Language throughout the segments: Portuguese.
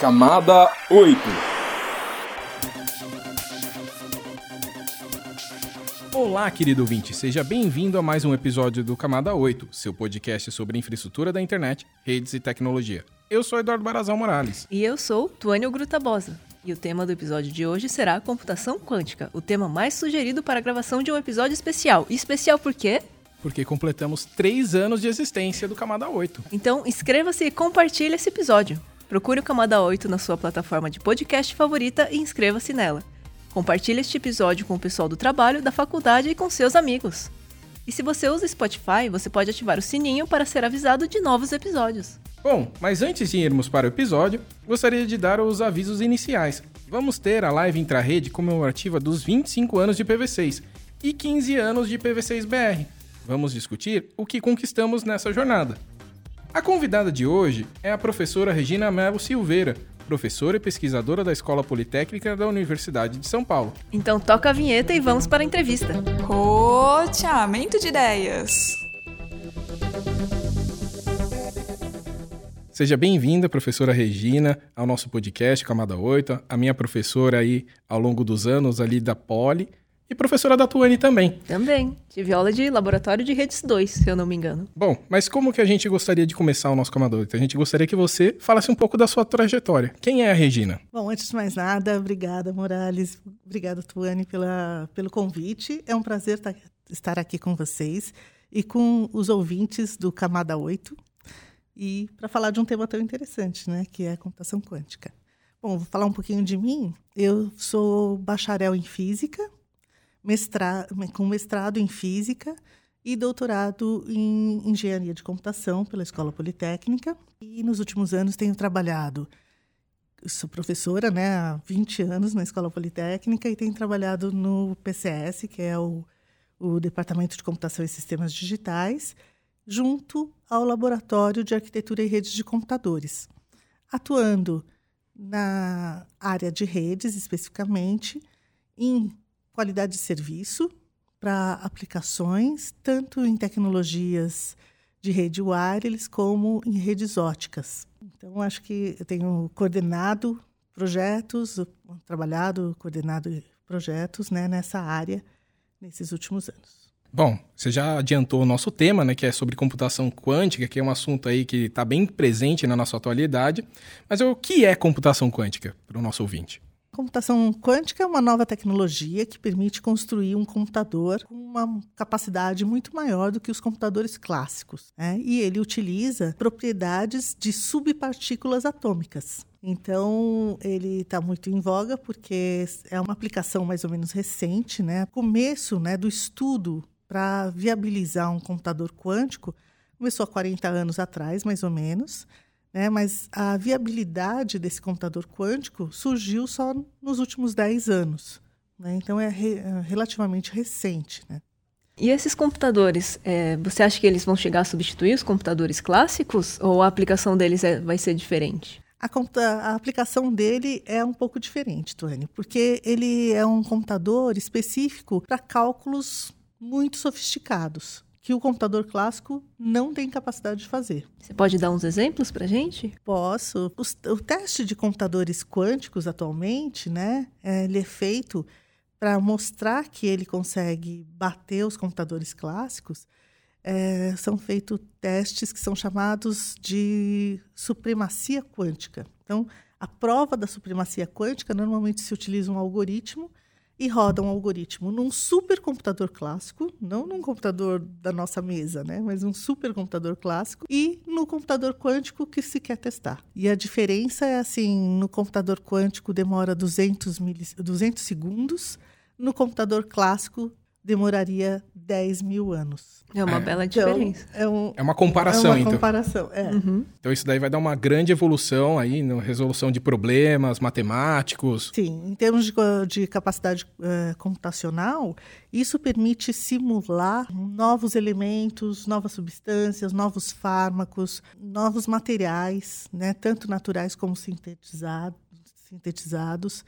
Camada 8 Olá, querido ouvinte, seja bem-vindo a mais um episódio do Camada 8, seu podcast sobre infraestrutura da internet, redes e tecnologia. Eu sou Eduardo Barazal Morales. E eu sou Tuânio Grutabosa. E o tema do episódio de hoje será computação quântica, o tema mais sugerido para a gravação de um episódio especial. E especial por quê? Porque completamos três anos de existência do Camada 8. Então inscreva-se e compartilhe esse episódio. Procure o Camada 8 na sua plataforma de podcast favorita e inscreva-se nela. Compartilhe este episódio com o pessoal do trabalho, da faculdade e com seus amigos. E se você usa Spotify, você pode ativar o sininho para ser avisado de novos episódios. Bom, mas antes de irmos para o episódio, gostaria de dar os avisos iniciais. Vamos ter a live intra-rede comemorativa dos 25 anos de PV6 e 15 anos de PV6BR. Vamos discutir o que conquistamos nessa jornada. A convidada de hoje é a professora Regina Melo Silveira, professora e pesquisadora da Escola Politécnica da Universidade de São Paulo. Então toca a vinheta e vamos para a entrevista. Roteamento de ideias. Seja bem-vinda, professora Regina, ao nosso podcast Camada 8, a minha professora aí ao longo dos anos ali da Poli e professora da Tuane também. Também. Tive aula de laboratório de redes 2, se eu não me engano. Bom, mas como que a gente gostaria de começar o nosso Camada 8? A gente gostaria que você falasse um pouco da sua trajetória. Quem é a Regina? Bom, antes de mais nada, obrigada, Morales. Obrigada, Tuane, pela, pelo convite. É um prazer tá, estar aqui com vocês e com os ouvintes do Camada 8 e para falar de um tema tão interessante, né, que é a computação quântica. Bom, vou falar um pouquinho de mim. Eu sou bacharel em física, mestra, com mestrado em física e doutorado em engenharia de computação pela Escola Politécnica. E nos últimos anos tenho trabalhado sou professora né, há 20 anos na Escola Politécnica e tenho trabalhado no PCS, que é o, o Departamento de Computação e Sistemas Digitais, junto ao Laboratório de Arquitetura e Redes de Computadores, atuando na área de redes, especificamente, em qualidade de serviço para aplicações, tanto em tecnologias de rede wireless como em redes óticas. Então, acho que eu tenho coordenado projetos, trabalhado, coordenado projetos né, nessa área nesses últimos anos. Bom, você já adiantou o nosso tema, né, que é sobre computação quântica, que é um assunto aí que está bem presente na nossa atualidade. Mas o que é computação quântica para o nosso ouvinte? Computação quântica é uma nova tecnologia que permite construir um computador com uma capacidade muito maior do que os computadores clássicos. Né? E ele utiliza propriedades de subpartículas atômicas. Então, ele está muito em voga porque é uma aplicação mais ou menos recente, né? Começo né, do estudo para viabilizar um computador quântico começou há 40 anos atrás, mais ou menos, né? mas a viabilidade desse computador quântico surgiu só nos últimos 10 anos. Né? Então, é, re, é, relativamente recente. Né? E esses computadores, é, você acha que eles vão chegar a substituir os computadores clássicos ou a aplicação deles é, vai ser diferente? A, a, aplicação dele é um pouco diferente, Tuane, porque ele é um computador específico para cálculos muito sofisticados que o computador clássico não tem capacidade de fazer. Você pode dar uns exemplos para gente? Posso. O, o, teste de computadores quânticos atualmente, né, é, ele é feito para mostrar que ele consegue bater os computadores clássicos. É, são feitos testes que são chamados de supremacia quântica. Então, a prova da supremacia quântica normalmente se utiliza um algoritmo e roda um algoritmo num supercomputador clássico, não num computador da nossa mesa, né, mas um supercomputador clássico e no computador quântico que se quer testar. E a diferença é assim, no computador quântico demora 200, milis, 200 segundos, no computador clássico demoraria 10 mil anos. É uma é. bela então, diferença. Então, é, um, é, uma comparação, é uma então. comparação, é. Uhum. Então isso daí vai dar uma grande evolução aí na resolução de problemas matemáticos. Sim, em termos de, de capacidade uh, computacional, isso permite simular novos elementos, novas substâncias, novos fármacos, novos materiais, né, tanto naturais como sintetizados, sintetizados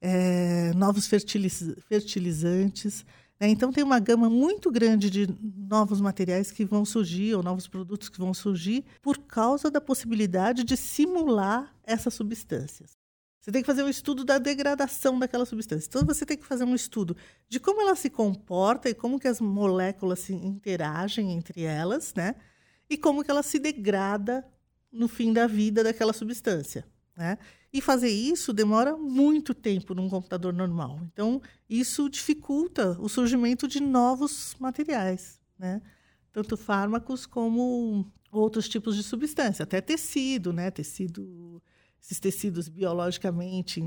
é, novos fertiliz fertilizantes? Então, tem uma gama muito grande de novos materiais que vão surgir, ou novos produtos que vão surgir, por causa da possibilidade de simular essas substâncias. Você tem que fazer um estudo da degradação daquela substância. Então, você tem que fazer um estudo de como ela se comporta e como que as moléculas se interagem entre elas, né? E como que ela se degrada no fim da vida daquela substância, né? E fazer isso demora muito tempo num computador normal. Então, isso dificulta o surgimento de novos materiais, né? Tanto fármacos como outros tipos de substância, até tecido, né? Tecido, esses tecidos biologicamente,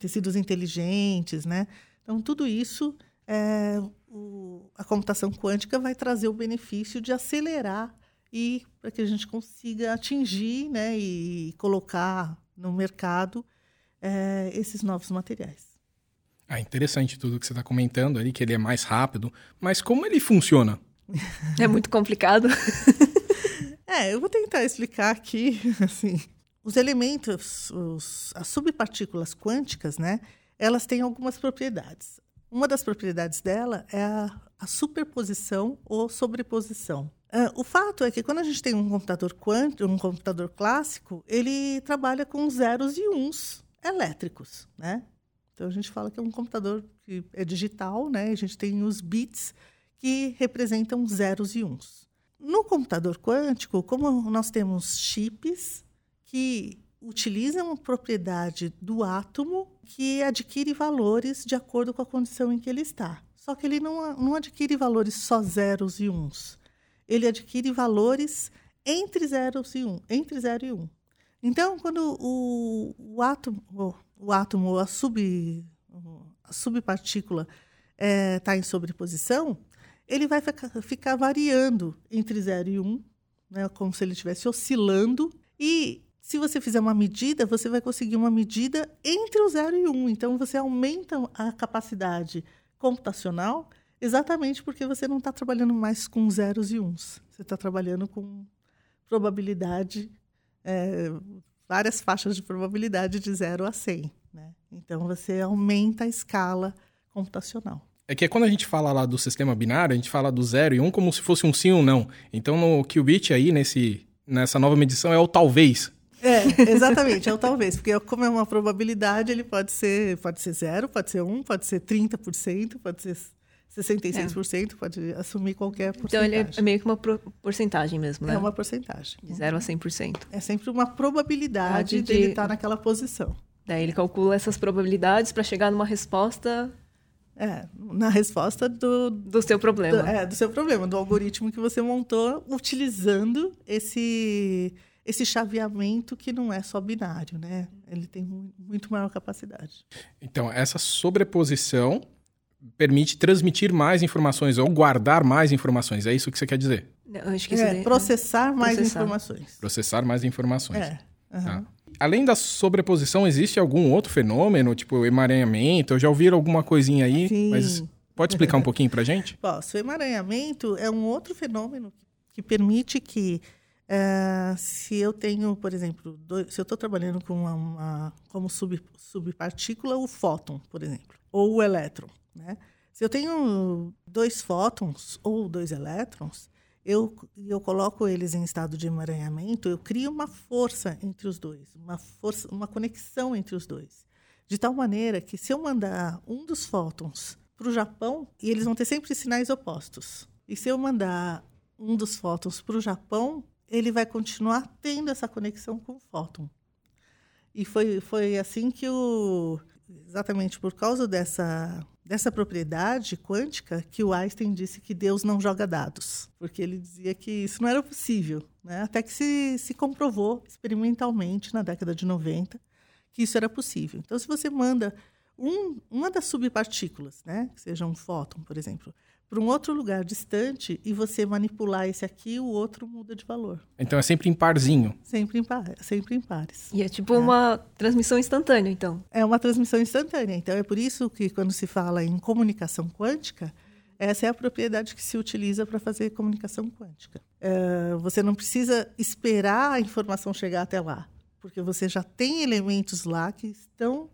tecidos inteligentes, né? Então, tudo isso, é, o, a computação quântica vai trazer o benefício de acelerar e para que a gente consiga atingir né, e colocar no mercado é, esses novos materiais. Ah, interessante tudo que você está comentando ali, que ele é mais rápido. Mas como ele funciona? É muito complicado. é, eu vou tentar explicar aqui, assim, os elementos, os, as subpartículas quânticas, né? Elas têm algumas propriedades. Uma das propriedades dela é a, a superposição ou sobreposição. Uh, o fato é que quando a gente tem um computador quântico, um computador clássico, ele trabalha com zeros e uns elétricos, né? Então a gente fala que é um computador que é digital, né? A gente tem os bits que representam zeros e uns. No computador quântico, como nós temos chips que utilizam a propriedade do átomo que adquire valores de acordo com a condição em que ele está. Só que ele não, não adquire valores só zeros e uns ele adquire valores entre 0 e 1. Um, entre 0 e 1. Um. Então, quando o, o átomo, o, átomo, a, sub, a subpartícula está é, em sobreposição, ele vai ficar, ficar variando entre 0 e 1, um, né, como se ele estivesse oscilando. E se você fizer uma medida, você vai conseguir uma medida entre o 0 e 1. Um. Então, você aumenta a capacidade computacional Exatamente porque você não está trabalhando mais com zeros e uns. Você está trabalhando com probabilidade, é, várias faixas de probabilidade de 0 a 100. Né? Então, você aumenta a escala computacional. É que quando a gente fala lá do sistema binário, a gente fala do zero e um como se fosse um sim ou não. Então, no qubit aí, nesse, nessa nova medição, é o talvez. É, exatamente, é o talvez. Porque como é uma probabilidade, ele pode ser, pode ser zero, pode ser um, pode ser 30%, pode ser 66% é. pode assumir qualquer porcentagem. Então, ele é meio que uma porcentagem mesmo, né? É uma porcentagem. De 0 a 100%. É sempre uma probabilidade de, de ele estar naquela posição. Daí ele calcula essas probabilidades para chegar numa resposta... É, na resposta do... Do seu problema. Do, é, do seu problema, do algoritmo que você montou utilizando esse esse chaveamento que não é só binário, né? Ele tem muito maior capacidade. Então, essa sobreposição permite transmitir mais informações ou guardar mais informações. É isso que você quer dizer? Eu acho que é, processar mais processar. informações. Processar mais informações. É. Uhum. Tá. Além da sobreposição, existe algum outro fenômeno, tipo emaranhamento? Eu já ouvi alguma coisinha aí, Sim. mas pode explicar um pouquinho para gente? Posso. O emaranhamento é um outro fenômeno que permite que, uh, se eu tenho, por exemplo, dois, se eu estou trabalhando com uma, uma como sub, subpartícula, o fóton, por exemplo, ou o elétron. Né? Se eu tenho dois fótons ou dois elétrons, eu, eu coloco eles em estado de emaranhamento, eu crio uma força entre os dois, uma força, uma conexão entre os dois, de tal maneira que se eu mandar um dos fótons para o Japão, e eles vão ter sempre sinais opostos, e se eu mandar um dos fótons para o Japão, ele vai continuar tendo essa conexão com o fóton. E foi, foi assim que o. Exatamente por causa dessa dessa propriedade quântica que o Einstein disse que Deus não joga dados, porque ele dizia que isso não era possível, né? até que se, se comprovou experimentalmente na década de 90 que isso era possível. Então, se você manda um, uma das subpartículas, né, que seja um fóton, por exemplo, para um outro lugar distante e você manipular esse aqui, o outro muda de valor. Então é sempre em parzinho. Sempre em, par, sempre em pares. E é tipo é. uma transmissão instantânea, então. É uma transmissão instantânea. Então é por isso que quando se fala em comunicação quântica, essa é a propriedade que se utiliza para fazer comunicação quântica. É, você não precisa esperar a informação chegar até lá, porque você já tem elementos lá que estão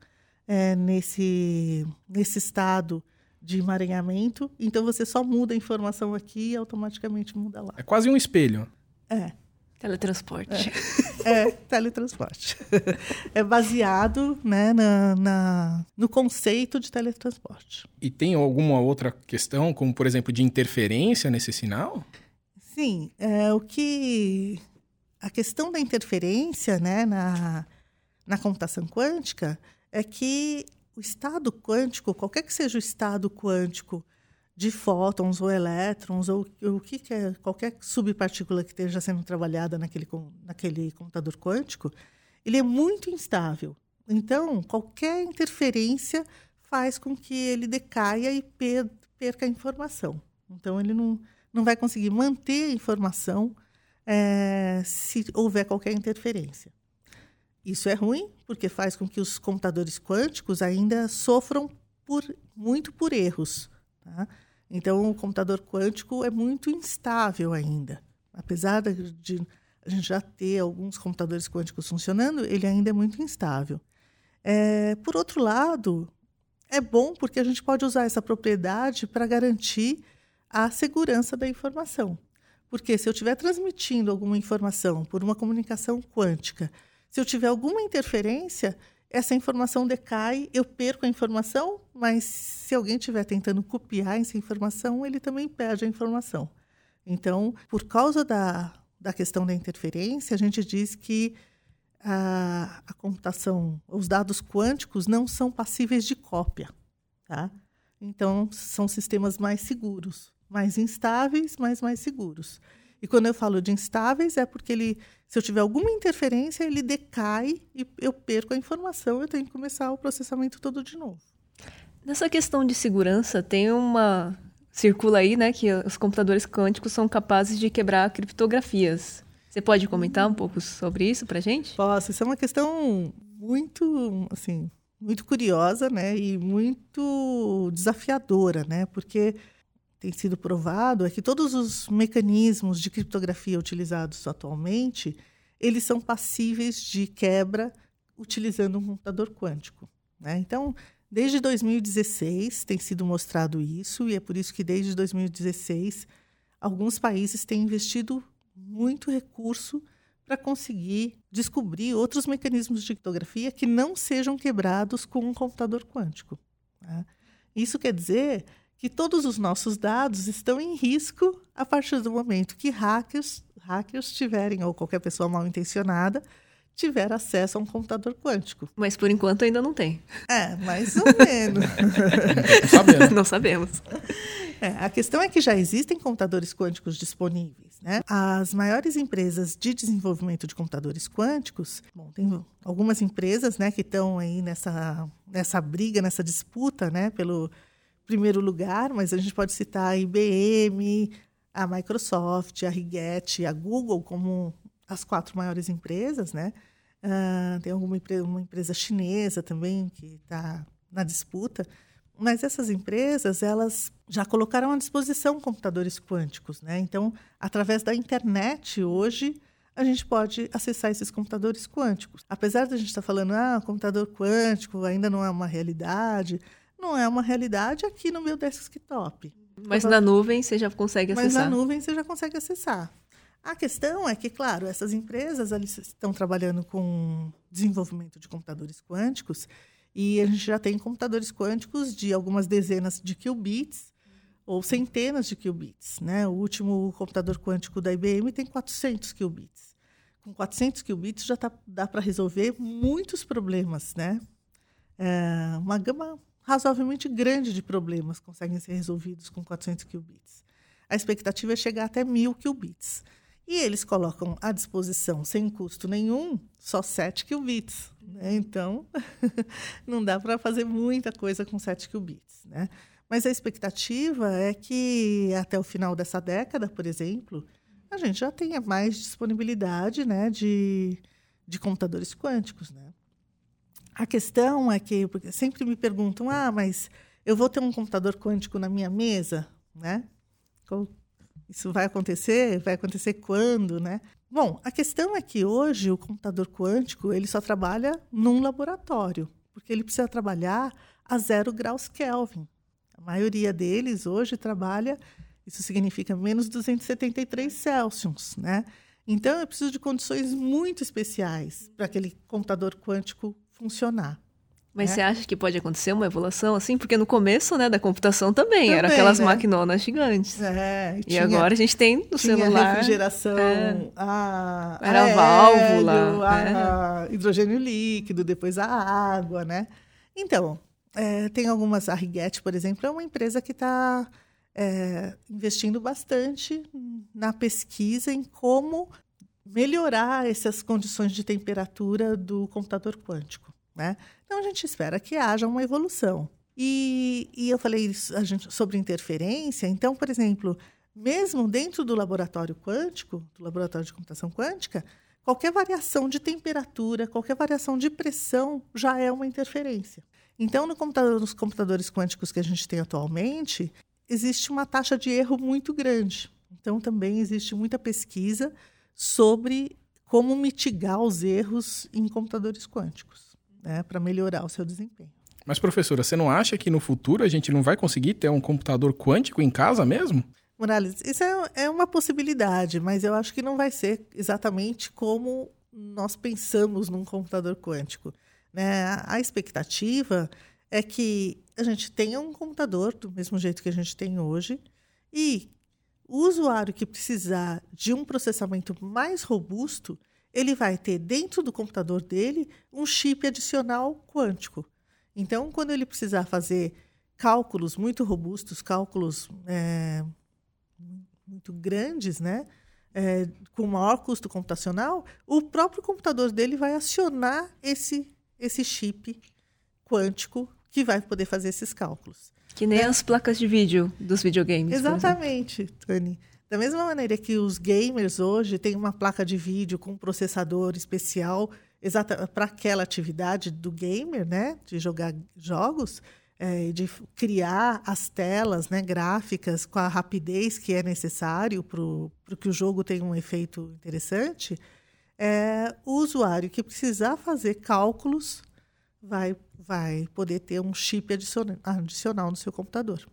é, nesse, nesse estado de emaranhamento, então você só muda a informação aqui e automaticamente muda lá. É quase um espelho. É, Teletransporte. é teletransporte. é baseado né, na, na- no conceito de teletransporte. E tem alguma outra questão, como por exemplo de interferência nesse sinal? Sim, é, o que a questão da interferência né, na, na computação quântica é que o estado quântico, qualquer que seja o estado quântico de fótons ou elétrons, ou o que, que é, qualquer subpartícula que esteja sendo trabalhada naquele, naquele computador quântico, ele é muito instável. Então, qualquer interferência faz com que ele decaia e per- perca a informação. Então, ele não, não vai conseguir manter a informação eh, se houver qualquer interferência. Isso é ruim, porque faz com que os computadores quânticos ainda sofram por, muito por erros. tá? Então, o computador quântico é muito instável ainda. Apesar de- a gente já ter alguns computadores quânticos funcionando, ele ainda é muito instável. Eh, por outro lado, é bom porque a gente pode usar essa propriedade para garantir a segurança da informação. Porque se eu estiver transmitindo alguma informação por uma comunicação quântica, se eu tiver alguma interferência, essa informação decai, eu perco a informação, mas se alguém estiver tentando copiar essa informação, ele também perde a informação. Então, por causa da, da questão da interferência, a gente diz que a, a computação, os dados quânticos não são passíveis de cópia. Tá? Então, são sistemas mais seguros, mais instáveis, mas mais seguros. E quando eu falo de instáveis, é porque ele, se eu tiver alguma interferência, ele decai e eu perco a informação, eu tenho que começar o processamento todo de novo. Nessa questão de segurança, tem uma. Circula aí, né, que os computadores quânticos são capazes de quebrar criptografias. Você pode comentar um pouco sobre isso pra gente? Posso, isso é uma questão muito, assim, muito curiosa, né, e muito desafiadora, né, porque tem sido provado é que todos os mecanismos de criptografia utilizados atualmente, eles são passíveis de quebra utilizando um computador quântico, né? Então, desde 2016 tem sido mostrado isso e é por isso que desde 2016 alguns países têm investido muito recurso para conseguir descobrir outros mecanismos de criptografia que não sejam quebrados com um computador quântico. né? Isso quer dizer que todos os nossos dados estão em risco a partir do momento que hackers, hackers tiverem, ou qualquer pessoa mal intencionada, tiver acesso a um computador quântico. Mas por enquanto ainda não tem. É, mais ou menos. Não sabendo. não sabemos. É, a questão é que já existem computadores quânticos disponíveis. Né? As maiores empresas de desenvolvimento de computadores quânticos, bom, tem algumas empresas né, que estão aí nessa, nessa briga, nessa disputa né, pelo primeiro lugar, mas a gente pode citar a IBM, a Microsoft, a Rigetti, a Google como as quatro maiores empresas. Né? Ah, tem alguma empre- uma empresa chinesa também que está na disputa. Mas essas empresas, elas já colocaram à disposição computadores quânticos, né? Então, através da internet, hoje, a gente pode acessar esses computadores quânticos. Apesar de a gente estar falando, ah, computador quântico ainda não é uma realidade, não é uma realidade aqui no meu desktop. Mas na nuvem você já consegue Mas acessar. na nuvem você já consegue acessar. A questão é que, claro, essas empresas estão trabalhando com desenvolvimento de computadores quânticos e a gente já tem computadores quânticos de algumas dezenas de qubits ou centenas de qubits. Né? O último computador quântico da IBM tem 400 qubits. Com 400 qubits já tá, dá para resolver muitos problemas. Né? É, uma gama razoavelmente grande de problemas conseguem ser resolvidos com 400 qubits. A expectativa é chegar até 1000 qubits. E eles colocam à disposição, sem custo nenhum, só 7 qubits. Né? Então, não dá para fazer muita coisa com 7 qubits. Né? Mas a expectativa é que até o final dessa década, por exemplo, a gente já tenha mais disponibilidade né, de, de computadores quânticos. Né? A questão é que porque sempre me perguntam: ah, mas eu vou ter um computador quântico na minha mesa? Né? Isso vai acontecer? Vai acontecer quando, né? Bom, a questão é que hoje o computador quântico ele só trabalha num laboratório, porque ele precisa trabalhar a zero graus Kelvin. maioria deles hoje trabalha, isso significa menos 273 Celsius, né? Então, eu preciso de condições muito especiais para aquele computador quântico funcionar. Mas É. você acha que pode acontecer uma evolução assim? Porque no começo, né, da computação também, era Também, aquelas né? maquinonas gigantes. É, E agora a gente tem no celular. refrigeração, é. a, Era a válvula, a hidrogênio líquido, depois a água, né? Então, é, tem algumas, a Rigetti, por exemplo, é uma empresa que está investindo bastante na pesquisa em como melhorar essas condições de temperatura do computador quântico, né? Então, a gente espera que haja uma evolução. E, e eu falei isso, gente, sobre interferência. Então, por exemplo, mesmo dentro do laboratório quântico, do laboratório de computação quântica, qualquer variação de temperatura, qualquer variação de pressão já é uma interferência. Então, no computador, nos computadores quânticos que a gente tem atualmente, existe uma taxa de erro muito grande. Então, também existe muita pesquisa sobre como mitigar os erros em computadores quânticos, né, para melhorar o seu desempenho. Mas, professora, você não acha que no futuro a gente não vai conseguir ter um computador quântico em casa mesmo? Morales, isso é, é uma possibilidade, mas eu acho que não vai ser exatamente como nós pensamos num computador quântico. Né? A, expectativa é que a gente tenha um computador do mesmo jeito que a gente tem hoje e o usuário que precisar de um processamento mais robusto, ele vai ter dentro do computador dele um chip adicional quântico. Então, quando ele precisar fazer cálculos muito robustos, cálculos é, muito grandes, né? É, com maior custo computacional, o próprio computador dele vai acionar esse, esse chip quântico que vai poder fazer esses cálculos. Que nem as placas de vídeo dos videogames. Exatamente, Tani. Da mesma maneira que os gamers hoje têm uma placa de vídeo com um processador especial exata para aquela atividade do gamer, né, de jogar jogos, é, de criar as telas, né, gráficas com a rapidez que é necessário para que o jogo tenha um efeito interessante, é, o usuário que precisar fazer cálculos vai, vai poder ter um chip adiciona- adicional no seu computador.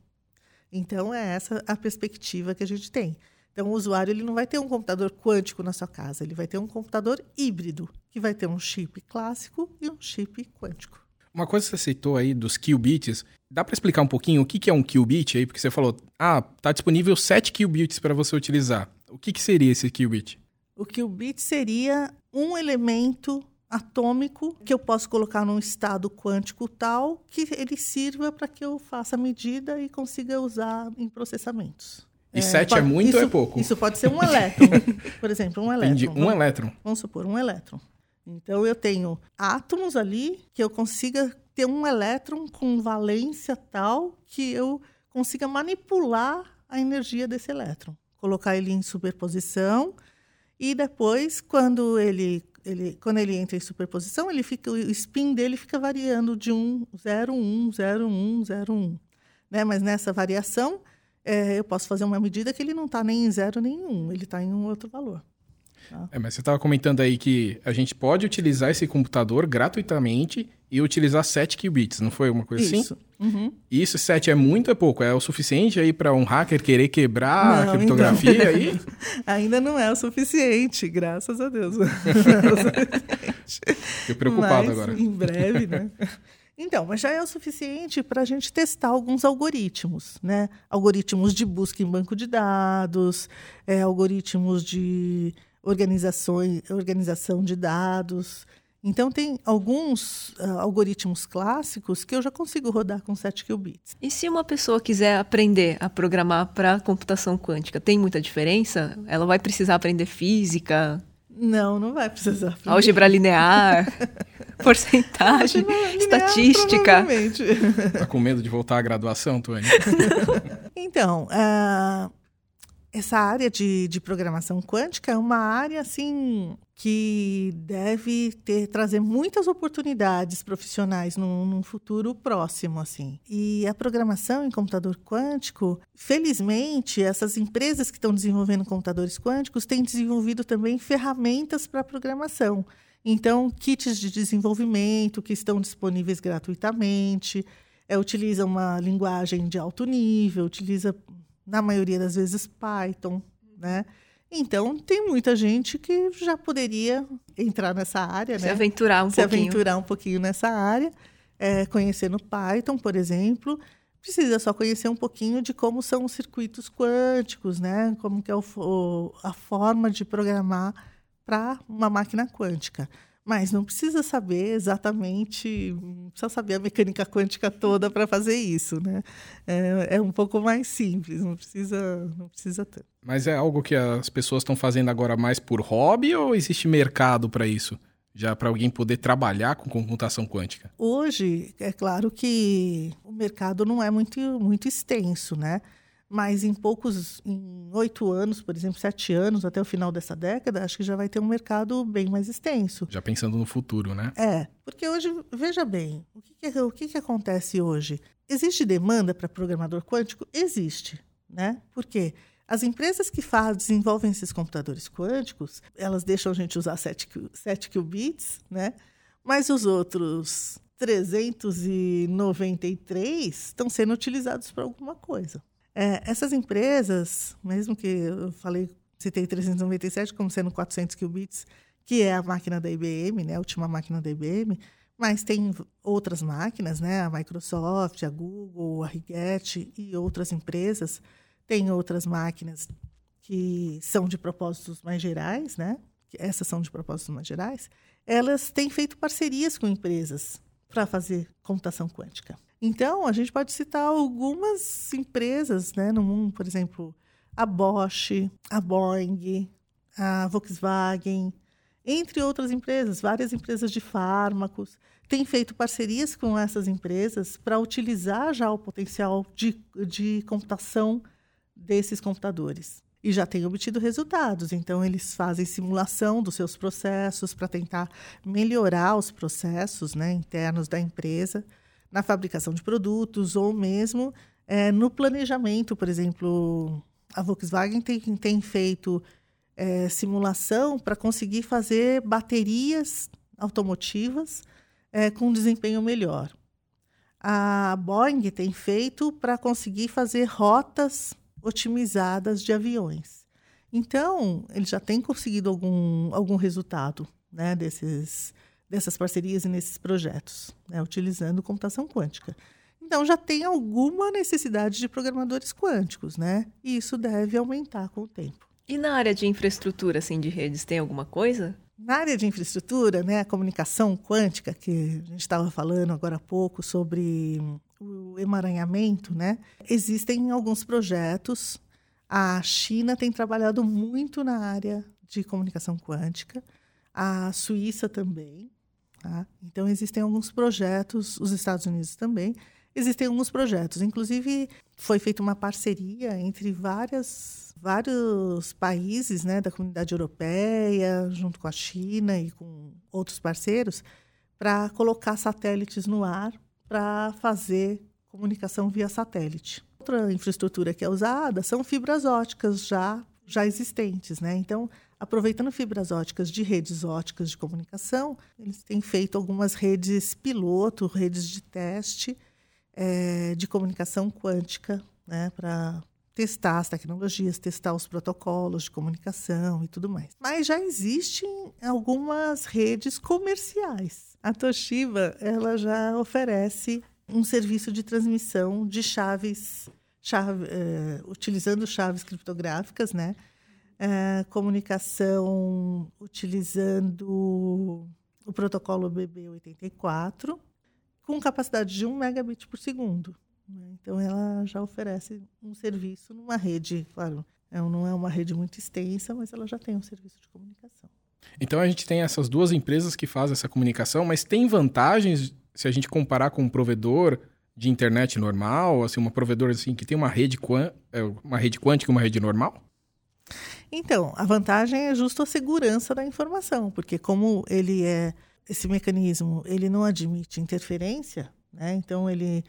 Então, é essa a perspectiva que a gente tem. Então, o usuário ele não vai ter um computador quântico na sua casa, ele vai ter um computador híbrido, que vai ter um chip clássico e um chip quântico. Uma coisa que você citou aí dos qubits, dá para explicar um pouquinho o que que é um qubit aí? Porque você falou, ah, tá disponível 7 qubits para você utilizar. O que, que seria esse qubit? O qubit seria um elemento atômico que eu posso colocar num estado quântico tal que ele sirva para que eu faça a medida e consiga usar em processamentos. E 7 é muito ou isso- é pouco? Isso pode ser um elétron. Por exemplo, um elétron. Entendi. Um Vamos- elétron. Vamos supor, um elétron. Então, eu tenho átomos ali que eu consiga ter um elétron com valência tal que eu consiga manipular a energia desse elétron. Colocar ele em superposição e depois, quando ele, ele, quando ele entra em superposição, ele fica, o spin dele fica variando de 1, 0, 1, 0, 1, 0, 1. Né? Mas nessa variação, eh, eu posso fazer uma medida que ele não está nem em 0 nem em 1, ele está em um outro valor. É, mas você estava comentando aí que a gente pode utilizar esse computador gratuitamente e utilizar 7 qubits, não foi uma coisa assim? Isso. Uhum. E isso 7 é muito é pouco? É o suficiente aí para um hacker querer quebrar Não, a criptografia então. aí? Ainda não é o suficiente, graças a Deus. Não é. Fiquei preocupado Mas, agora. Em breve, né? Então, mas já é o suficiente para a gente testar alguns algoritmos, né? Algoritmos de busca em banco de dados, é, algoritmos de organizações, organização de dados. Então, tem alguns ah, algoritmos clássicos que eu já consigo rodar com 7 qubits. E se uma pessoa quiser aprender a programar para computação quântica, tem muita diferença? Ela vai precisar aprender física, Não, não vai precisar. aprender álgebra linear, porcentagem, Linear, estatística. Tá com medo de voltar à graduação, Tony? Então, ah, essa área de, de programação quântica é uma área assim que deve ter trazer muitas oportunidades profissionais num, num futuro próximo assim. E a programação em computador quântico, felizmente, essas empresas que estão desenvolvendo computadores quânticos têm desenvolvido também ferramentas para programação. Então, kits de desenvolvimento que estão disponíveis gratuitamente. é, utiliza uma linguagem de alto nível, utiliza, na maioria das vezes, Python, né? Então, tem muita gente que já poderia entrar nessa área, Se né? aventurar um Se pouquinho. aventurar um pouquinho nessa área, é, conhecendo Python, por exemplo. Precisa só conhecer um pouquinho de como são os circuitos quânticos, né? Como que é o o- a forma de programar para uma máquina quântica. Mas não precisa saber exatamente, não precisa saber a mecânica quântica toda para fazer isso, né? É, é um pouco mais simples, não precisa, não precisa tanto. Mas é algo que as pessoas estão fazendo agora mais por hobby ou existe mercado para isso? Já para alguém poder trabalhar com computação quântica? Hoje, é claro que o mercado não é muito, muito extenso, né? Mas em poucos, em oito anos, por exemplo, sete anos, até o final dessa década, acho que já vai ter um mercado bem mais extenso. Já pensando no futuro, né? É, porque hoje, veja bem, o que, que, o que, que acontece hoje? Existe demanda para programador quântico? Existe, né? Por quê? As empresas que fazem, desenvolvem esses computadores quânticos, elas deixam a gente usar 7, qu- 7 qubits, né? Mas os outros 393 estão sendo utilizados para alguma coisa. É, essas empresas, mesmo que eu falei, citei 397 como sendo 400 qubits, que é a máquina da IBM, né, a última máquina da IBM, mas tem outras máquinas, né, a Microsoft, a Google, a Rigetti e outras empresas, tem outras máquinas que são de propósitos mais gerais, né, essas são de propósitos mais gerais, elas têm feito parcerias com empresas para fazer computação quântica. Então, a gente pode citar algumas empresas né, no mundo, por exemplo, a Bosch, a Boeing, a Volkswagen, entre outras empresas, várias empresas de fármacos, têm feito parcerias com essas empresas para utilizar já o potencial de, de computação desses computadores. E já têm obtido resultados. Então, eles fazem simulação dos seus processos para tentar melhorar os processos né, internos da empresa na fabricação de produtos ou mesmo é, no planejamento. Por exemplo, a Volkswagen tem, tem feito é, simulação para conseguir fazer baterias automotivas é, com desempenho melhor. A Boeing tem feito para conseguir fazer rotas otimizadas de aviões. Então, ele já tem conseguido algum, algum resultado né, desses, dessas parcerias e nesses projetos, né, utilizando computação quântica. Então, já tem alguma necessidade de programadores quânticos, né? E isso deve aumentar com o tempo. E na área de infraestrutura, assim, de redes, tem alguma coisa? Na área de infraestrutura, né, a comunicação quântica, que a gente estava falando agora há pouco sobre o emaranhamento, né, existem alguns projetos. A China tem trabalhado muito na área de comunicação quântica, a Suíça também. Tá? Então, existem alguns projetos, os Estados Unidos também. Existem alguns projetos. Inclusive, foi feita uma parceria entre várias, vários países né, da comunidade europeia, junto com a China e com outros parceiros, para colocar satélites no ar para fazer comunicação via satélite. Outra infraestrutura que é usada são fibras óticas já, já existentes. Né? Então, aproveitando fibras óticas de redes óticas de comunicação, eles têm feito algumas redes piloto, redes de teste é, de comunicação quântica, né, para testar as tecnologias, testar os protocolos de comunicação e tudo mais. Mas já existem algumas redes comerciais. A Toshiba ela já oferece um serviço de transmissão de chaves, chave, é, utilizando chaves criptográficas, né? É, comunicação utilizando o protocolo BB84 com capacidade de 1 megabit por segundo. Né? Então, ela já oferece um serviço numa rede, claro, é, não é uma rede muito extensa, mas ela já tem um serviço de comunicação. Então a gente tem essas duas empresas que fazem essa comunicação, mas tem vantagens se a gente comparar com um provedor de internet normal, assim, uma provedora assim que tem uma rede, é, uma rede quântica e uma rede normal? Então, a vantagem é justo a segurança da informação, porque como ele é esse mecanismo, ele não admite interferência, né? Então ele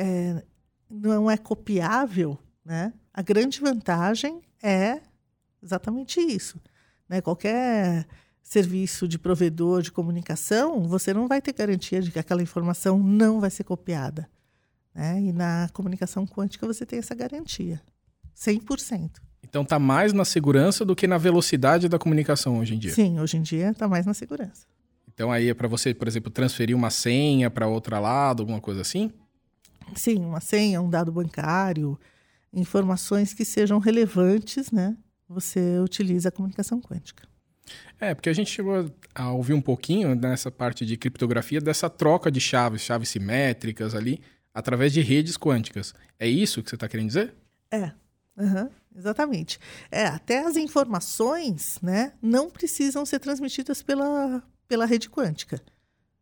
é, não é copiável, né? A grande vantagem é exatamente isso, né? Qualquer serviço de provedor de comunicação, você não vai ter garantia de que aquela informação não vai ser copiada. Né? E na comunicação quântica você tem essa garantia, 100%. Então está mais na segurança do que na velocidade da comunicação hoje em dia. Sim, hoje em dia está mais na segurança. Então aí é para você, por exemplo, transferir uma senha para outro lado, alguma coisa assim? Sim, uma senha, um dado bancário, informações que sejam relevantes, né? Você utiliza a comunicação quântica. É, porque a gente chegou a ouvir um pouquinho nessa parte de criptografia dessa troca de chaves, chaves simétricas ali, através de redes quânticas. É isso que você está querendo dizer? É, uhum, exatamente. É, até as informações né, não precisam ser transmitidas pela, pela rede quântica.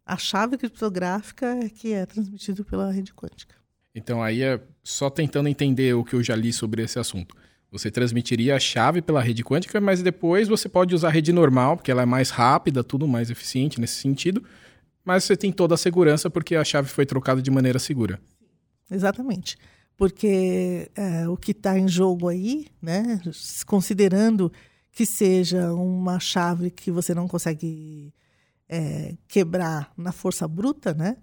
A chave criptográfica é que é transmitida pela rede quântica. Então aí é só tentando entender o que eu já li sobre esse assunto. Você transmitiria a chave pela rede quântica, mas depois você pode usar a rede normal, porque ela é mais rápida, tudo mais eficiente nesse sentido. Mas você tem toda a segurança porque a chave foi trocada de maneira segura. Exatamente. Porque é, o que está em jogo aí, né, considerando que seja uma chave que você não consegue é, quebrar na força bruta, né?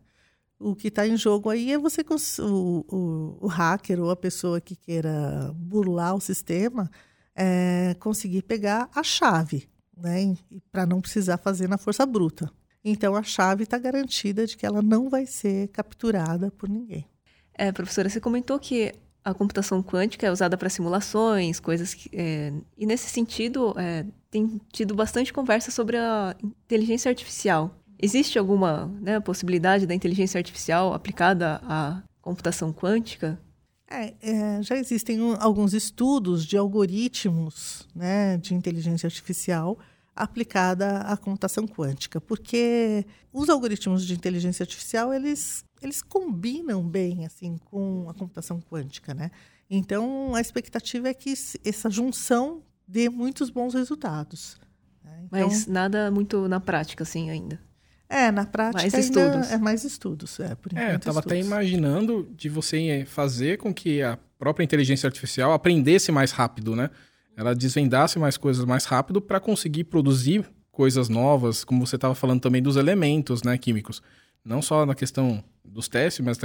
O que está em jogo aí é você o, o, o, hacker ou a pessoa que queira burlar o sistema é, conseguir pegar a chave, né? Para não precisar fazer na força bruta. Então a chave está garantida de que ela não vai ser capturada por ninguém. É, professora, você comentou que a computação quântica é usada para simulações, coisas que. É, e nesse sentido, é, tem tido bastante conversa sobre a inteligência artificial. Existe alguma né, possibilidade da inteligência artificial aplicada à computação quântica? É, é, já existem alguns estudos de algoritmos né, de inteligência artificial aplicada à computação quântica, porque os algoritmos de inteligência artificial eles, eles combinam bem assim com a computação quântica, né? Então a expectativa é que essa junção dê muitos bons resultados. Né? Então, Mas nada muito na prática assim ainda. É, na prática mais estudos. é mais estudos. É, por é eu estava até imaginando de você fazer com que a própria inteligência artificial aprendesse mais rápido, né? ela desvendasse mais coisas mais rápido para conseguir produzir coisas novas, como você estava falando também dos elementos né, químicos. Não só na questão dos testes, mas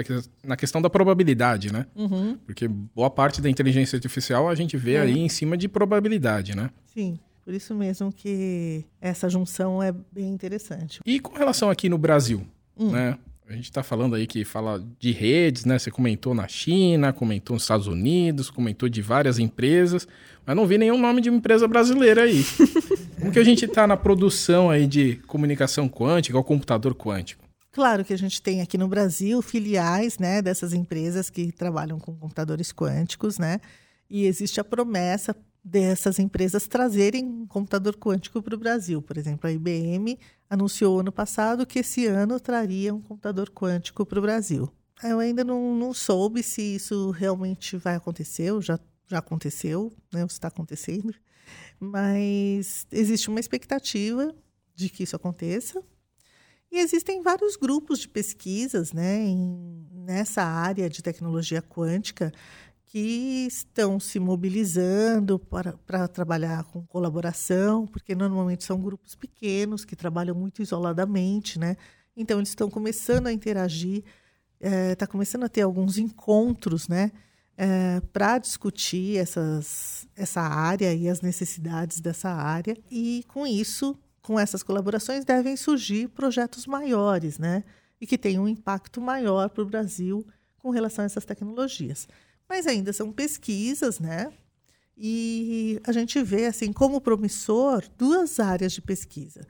na questão da probabilidade, né? Uhum. Porque boa parte da inteligência artificial a gente vê é. aí em cima de probabilidade, né? Sim. Por isso mesmo que essa junção é bem interessante. E com relação aqui no Brasil, hum. né? A gente está falando aí que fala de redes, né? Você comentou na China, comentou nos Estados Unidos, comentou de várias empresas, mas não vi nenhum nome de uma empresa brasileira aí. Como que a gente está na produção aí de comunicação quântica ou computador quântico? Claro que a gente tem aqui no Brasil filiais né, dessas empresas que trabalham com computadores quânticos, né? E existe a promessa dessas empresas trazerem um computador quântico para o Brasil. Por exemplo, a IBM anunciou ano passado que esse ano traria um computador quântico para o Brasil. Eu ainda não, não, soube se isso realmente vai acontecer, ou já, já aconteceu, né, ou está acontecendo, mas existe uma expectativa de que isso aconteça. E existem vários grupos de pesquisas né, em, nessa área de tecnologia quântica que estão se mobilizando para, para trabalhar com colaboração, porque normalmente são grupos pequenos que trabalham muito isoladamente, né? Então eles estão começando a interagir, está é, tá começando a ter alguns encontros, né? É, para discutir essas, essa área e as necessidades dessa área. E com isso, com essas colaborações, devem surgir projetos maiores, né? E que tenham um impacto maior para o Brasil com relação a essas tecnologias mas ainda são pesquisas, né? E a gente vê assim como promissor duas áreas de pesquisa: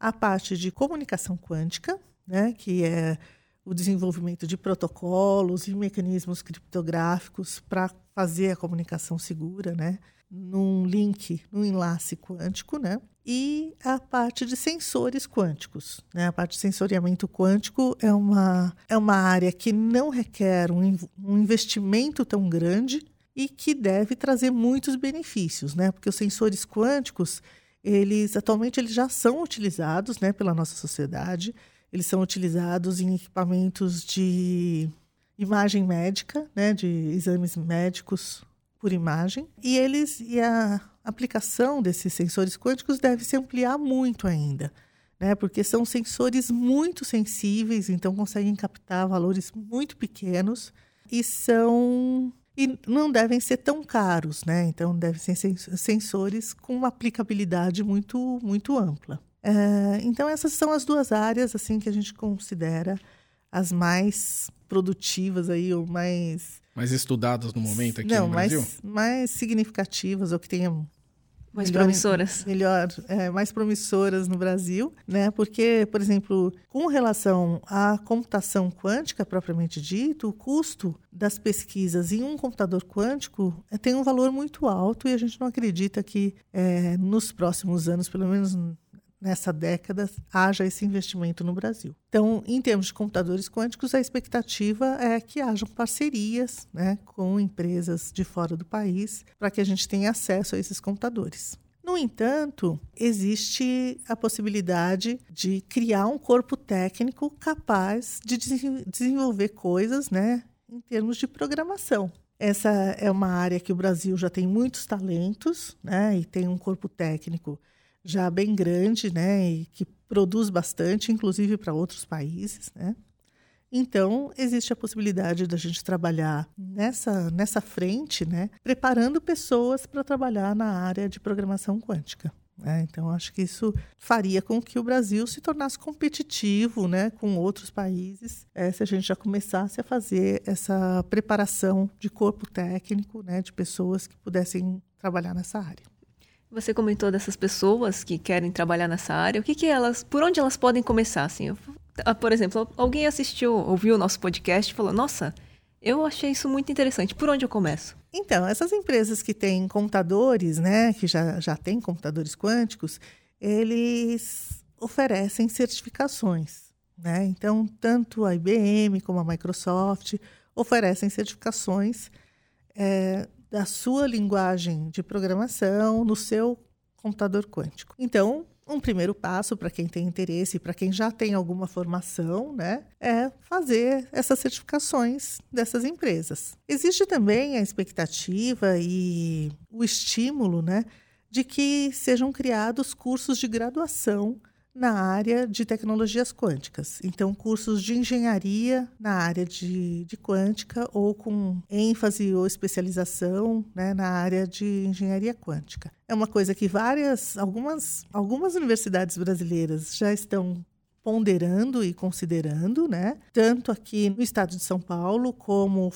a parte de comunicação quântica, né, que é o desenvolvimento de protocolos e mecanismos criptográficos para fazer a comunicação segura, né? num link, num enlace quântico, né? E a parte de sensores quânticos, né? A parte de sensoriamento quântico é uma, é uma área que não requer um, um investimento tão grande e que deve trazer muitos benefícios, né? Porque os sensores quânticos, eles atualmente eles já são utilizados, né, pela nossa sociedade. Eles são utilizados em equipamentos de imagem médica, né, de exames médicos por imagem, e eles e a aplicação desses sensores quânticos deve se ampliar muito ainda, né? Porque são sensores muito sensíveis, então conseguem captar valores muito pequenos e são e não devem ser tão caros, né? Então devem ser sensores com uma aplicabilidade muito muito ampla. É, então essas são as duas áreas assim que a gente considera as mais produtivas aí ou mais mais estudadas no momento aqui não, no Brasil? mais mais significativas ou que tenham mais melhor, promissoras. Melhor, é, mais promissoras no Brasil, né? Porque, por exemplo, com relação à computação quântica propriamente dito, o custo das pesquisas em um computador quântico é, tem um valor muito alto e a gente não acredita que é, nos próximos anos, pelo menos nessa década, haja esse investimento no Brasil. Então, em termos de computadores quânticos, a expectativa é que hajam parcerias né, com empresas de fora do país para que a gente tenha acesso a esses computadores. No entanto, existe a possibilidade de criar um corpo técnico capaz de desenvolver coisas né, em termos de programação. Essa é uma área que o Brasil já tem muitos talentos né, e tem um corpo técnico já bem grande, né, e que produz bastante, inclusive para outros países, né? Então, existe a possibilidade da gente trabalhar nessa, nessa frente, né, preparando pessoas para trabalhar na área de programação quântica. Né? Então, acho que isso faria com que o Brasil se tornasse competitivo né, com outros países, é, se a gente já começasse a fazer essa preparação de corpo técnico, né, de pessoas que pudessem trabalhar nessa área. Você comentou dessas pessoas que querem trabalhar nessa área. O que, que elas, por onde elas podem começar? Assim, ah, por exemplo, alguém assistiu, ouviu o nosso podcast e falou: Nossa, eu achei isso muito interessante. Por onde eu começo? Então, essas empresas que têm computadores, né, que já, já têm computadores quânticos, eles oferecem certificações. Né? Então, tanto a IBM como a Microsoft oferecem certificações é, da sua linguagem de programação no seu computador quântico. Então, um primeiro passo para quem tem interesse, para quem já tem alguma formação, né, é fazer essas certificações dessas empresas. Existe também a expectativa e o estímulo, né, de que sejam criados cursos de graduação na área de tecnologias quânticas. Então, cursos de engenharia na área de, de quântica ou com ênfase ou especialização né, na área de engenharia quântica. É uma coisa que várias, algumas, algumas universidades brasileiras já estão ponderando e considerando, né? Tanto aqui no estado de São Paulo como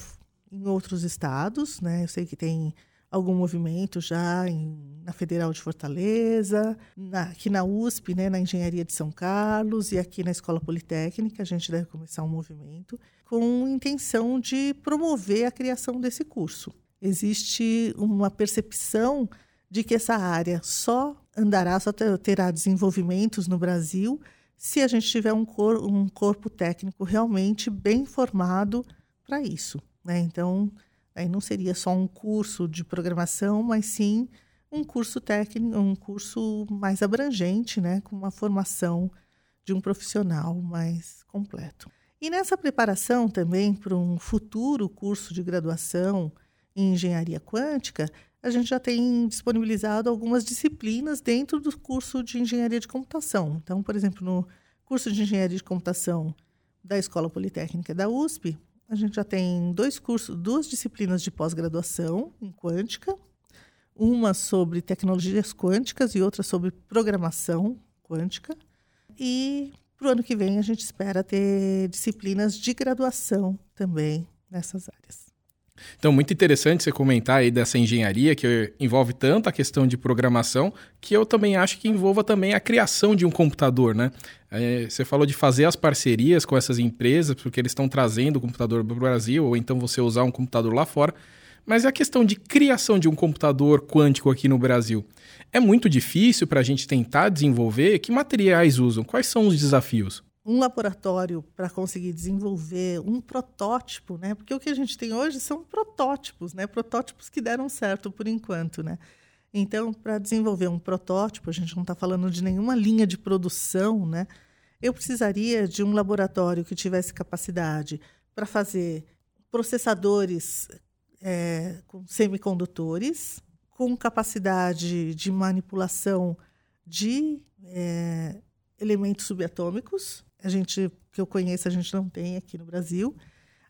em outros estados, né? Eu sei que tem algum movimento já em, na Federal de Fortaleza, na, aqui na USP, né, na Engenharia de São Carlos e aqui na Escola Politécnica, a gente deve começar um movimento com intenção de promover a criação desse curso. Existe uma percepção de que essa área só andará, só terá desenvolvimentos no Brasil se a gente tiver um, cor, um corpo técnico realmente bem formado para isso. Né? Então, Aí não seria só um curso de programação, mas sim um curso técnico, um curso mais abrangente, né, com uma formação de um profissional mais completo. E nessa preparação também para um futuro curso de graduação em engenharia quântica, a gente já tem disponibilizado algumas disciplinas dentro do curso de engenharia de computação. Então, por exemplo, no curso de engenharia de computação da Escola Politécnica da USP, a gente já tem dois cursos, duas disciplinas de pós-graduação em quântica, uma sobre tecnologias quânticas e outra sobre programação quântica. E para o ano que vem a gente espera ter disciplinas de graduação também nessas áreas. Então, muito interessante você comentar aí dessa engenharia que envolve tanto a questão de programação, que eu também acho que envolva também a criação de um computador, né? É, você falou de fazer as parcerias com essas empresas, porque eles estão trazendo o computador para o Brasil, ou então você usar um computador lá fora. Mas a questão de criação de um computador quântico aqui no Brasil é muito difícil para a gente tentar desenvolver? Que materiais usam? Quais são os desafios? Um laboratório para conseguir desenvolver um protótipo, né? Porque o que a gente tem hoje são protótipos, né? Protótipos que deram certo por enquanto, né? Então, para desenvolver um protótipo, a gente não está falando de nenhuma linha de produção, né? Eu precisaria de um laboratório que tivesse capacidade para fazer processadores é, com semicondutores, com capacidade de manipulação de é, elementos subatômicos, a gente que eu conheço a gente não tem aqui no Brasil.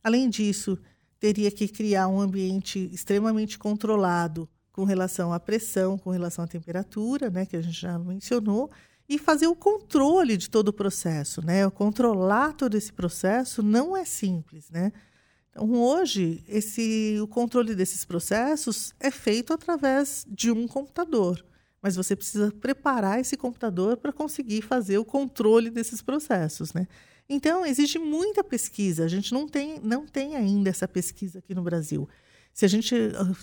Além disso, teria que criar um ambiente extremamente controlado com relação à pressão, com relação à temperatura, né, que a gente já mencionou, e fazer o controle de todo o processo, né? Controlar todo esse processo não é simples, né? Então, hoje, esse, o controle desses processos é feito através de um computador, mas você precisa preparar esse computador para conseguir fazer o controle desses processos, né? Então, existe muita pesquisa. A gente não tem, não tem ainda essa pesquisa aqui no Brasil. Se a gente,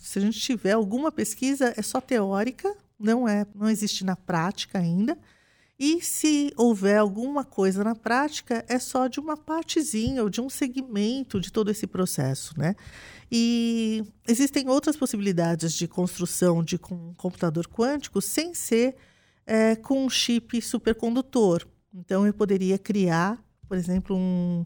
se a gente tiver alguma pesquisa, é só teórica, não é, não existe na prática ainda. E se houver alguma coisa na prática, é só de uma partezinha ou de um segmento de todo esse processo, né? E existem outras possibilidades de construção de um computador quântico sem ser é, com um chip supercondutor. Então, eu poderia criar, por exemplo, um,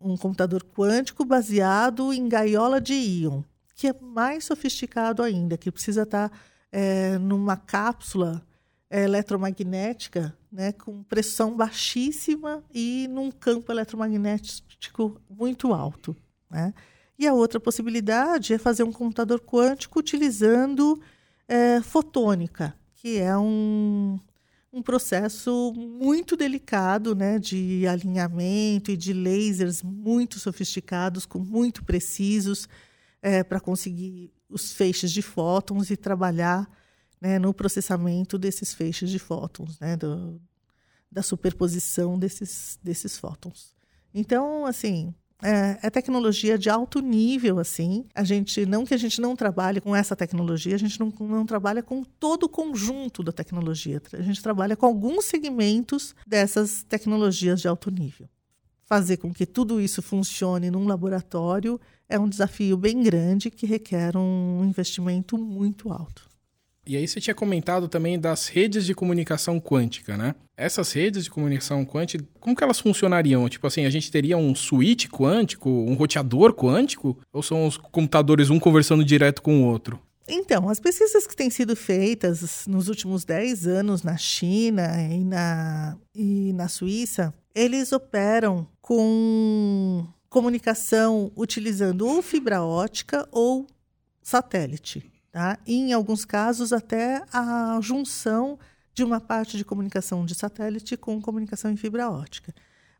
um computador quântico baseado em gaiola de íon, que é mais sofisticado ainda, que precisa estar é, numa cápsula eletromagnética né, com pressão baixíssima e num campo eletromagnético muito alto. Né? E a outra possibilidade é fazer um computador quântico utilizando é, fotônica, que é um, um processo muito delicado né, de alinhamento e de lasers muito sofisticados, com muito precisos, é, para conseguir os feixes de fótons e trabalhar né, no processamento desses feixes de fótons, né, do, da superposição desses, desses fótons. Então, assim, é, é, tecnologia de alto nível, assim. A gente, não que a gente não trabalhe com essa tecnologia, a gente não, não trabalha com todo o conjunto da tecnologia. A gente trabalha com alguns segmentos dessas tecnologias de alto nível. Fazer com que tudo isso funcione num laboratório é um desafio bem grande que requer um investimento muito alto. E aí você tinha comentado também das redes de comunicação quântica, né? Essas redes de comunicação quântica, como que elas funcionariam? Tipo assim, a gente teria um switch quântico, um roteador quântico? Ou são os computadores um conversando direto com o outro? Então, as pesquisas que têm sido feitas nos últimos 10 anos na China e na, e na Suíça, eles operam com comunicação utilizando ou fibra ótica ou satélite. Tá? E, em alguns casos, até a junção de uma parte de comunicação de satélite com comunicação em fibra ótica.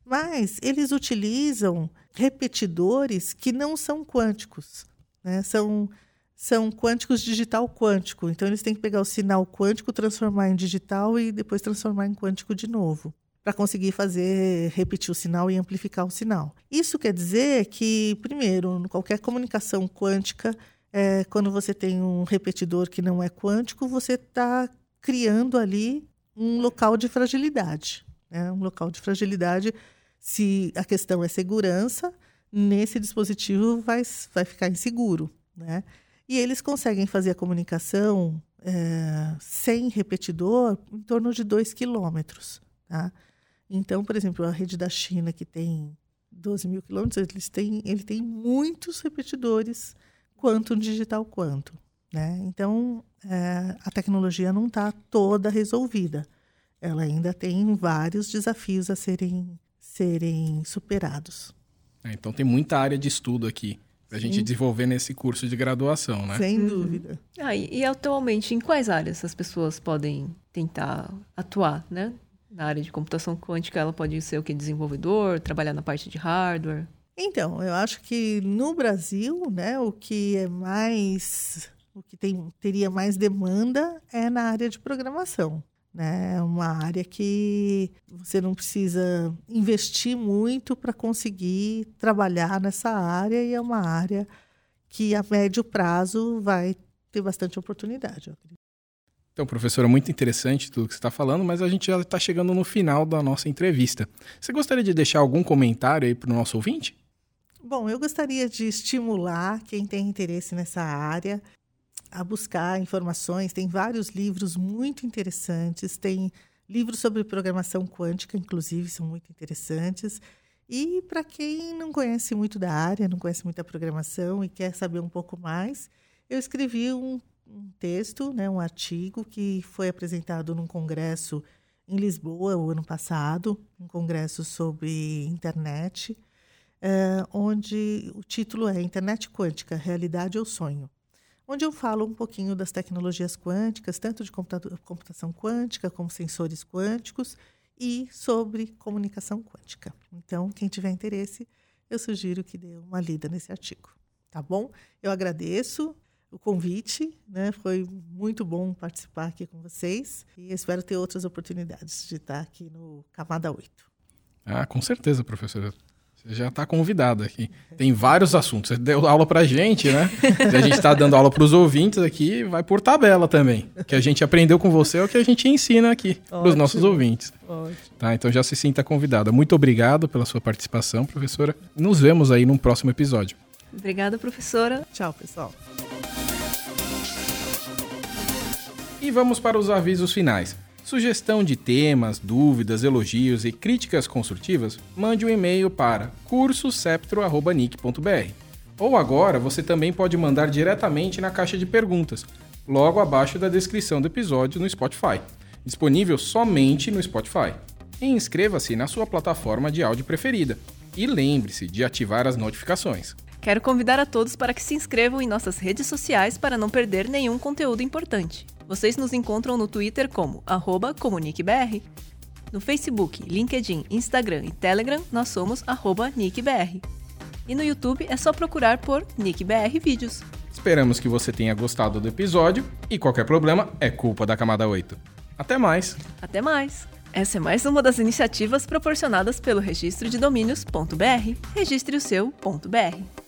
Mas eles utilizam repetidores que não são quânticos, né? são, são quânticos digital quântico. Então, eles têm que pegar o sinal quântico, transformar em digital e depois transformar em quântico de novo para conseguir fazer repetir o sinal e amplificar o sinal. Isso quer dizer que, primeiro, qualquer comunicação quântica é, quando você tem um repetidor que não é quântico, você está criando ali um local de fragilidade. Né? Um local de fragilidade, se a questão é segurança, nesse dispositivo vai, vai ficar inseguro. Né? E eles conseguem fazer a comunicação é, sem repetidor em torno de 2 quilômetros. Tá? Então, por exemplo, a rede da China, que tem 12 mil quilômetros, eles têm, ele tem muitos repetidores quanto digital quanto. Né? Então, é, a tecnologia não está toda resolvida. Ela ainda tem vários desafios a serem, serem superados. É, então, tem muita área de estudo aqui para a gente desenvolver nesse curso de graduação, né? Sem dúvida. Ah, e, e, atualmente, em quais áreas as pessoas podem tentar atuar, né? Na área de computação quântica, ela pode ser o que? Desenvolvedor, trabalhar na parte de hardware? Então, eu acho que no Brasil, né, o que é mais, o que tem, teria mais demanda é na área de programação. Né? É uma área que você não precisa investir muito para conseguir trabalhar nessa área e é uma área que a médio prazo vai ter bastante oportunidade. Então, professora, muito interessante tudo que você está falando, mas a gente já está chegando no final da nossa entrevista. Você gostaria de deixar algum comentário aí para o nosso ouvinte? Bom, eu gostaria de estimular quem tem interesse nessa área a buscar informações. Tem vários livros muito interessantes, tem livros sobre programação quântica, inclusive, são muito interessantes. E para quem não conhece muito da área, não conhece muito a programação e quer saber um pouco mais, eu escrevi um, um texto, né, um artigo que foi apresentado num congresso em Lisboa o ano passado, um congresso sobre internet é, onde o título é Internet Quântica, Realidade ou Sonho? Onde eu falo um pouquinho das tecnologias quânticas, tanto de computação quântica como sensores quânticos, e sobre comunicação quântica. Então, quem tiver interesse, eu sugiro que dê uma lida nesse artigo. Tá bom? Eu agradeço o convite, né? Foi muito bom participar aqui com vocês e espero ter outras oportunidades de estar aqui no Camada 8. Ah, com certeza, professora. Já está convidada aqui. Tem vários assuntos. Você deu aula para a gente, né? E a gente está dando aula para os ouvintes aqui, vai por tabela também. O que a gente aprendeu com você é o que a gente ensina aqui para os nossos ouvintes. Ótimo. Tá, então já se sinta convidada. Muito obrigado pela sua participação, professora. Nos vemos aí num próximo episódio. Obrigada, professora. Tchau, pessoal. E vamos para os avisos finais. Sugestão de temas, dúvidas, elogios e críticas construtivas, mande um e-mail para cursoseptro.nic.br. Ou agora você também pode mandar diretamente na caixa de perguntas, logo abaixo da descrição do episódio no Spotify, disponível somente no Spotify. E inscreva-se na sua plataforma de áudio preferida. E lembre-se de ativar as notificações. Quero convidar a todos para que se inscrevam em nossas redes sociais para não perder nenhum conteúdo importante. Vocês nos encontram no Twitter como @comuniquebr. No Facebook, LinkedIn, Instagram e Telegram, nós somos NickBR. E no YouTube é só procurar por NickBR Vídeos. Esperamos que você tenha gostado do episódio e qualquer problema é culpa da camada 8. Até mais! Até mais! Essa é mais uma das iniciativas proporcionadas pelo registro de domínios.br. Registre o seu.br.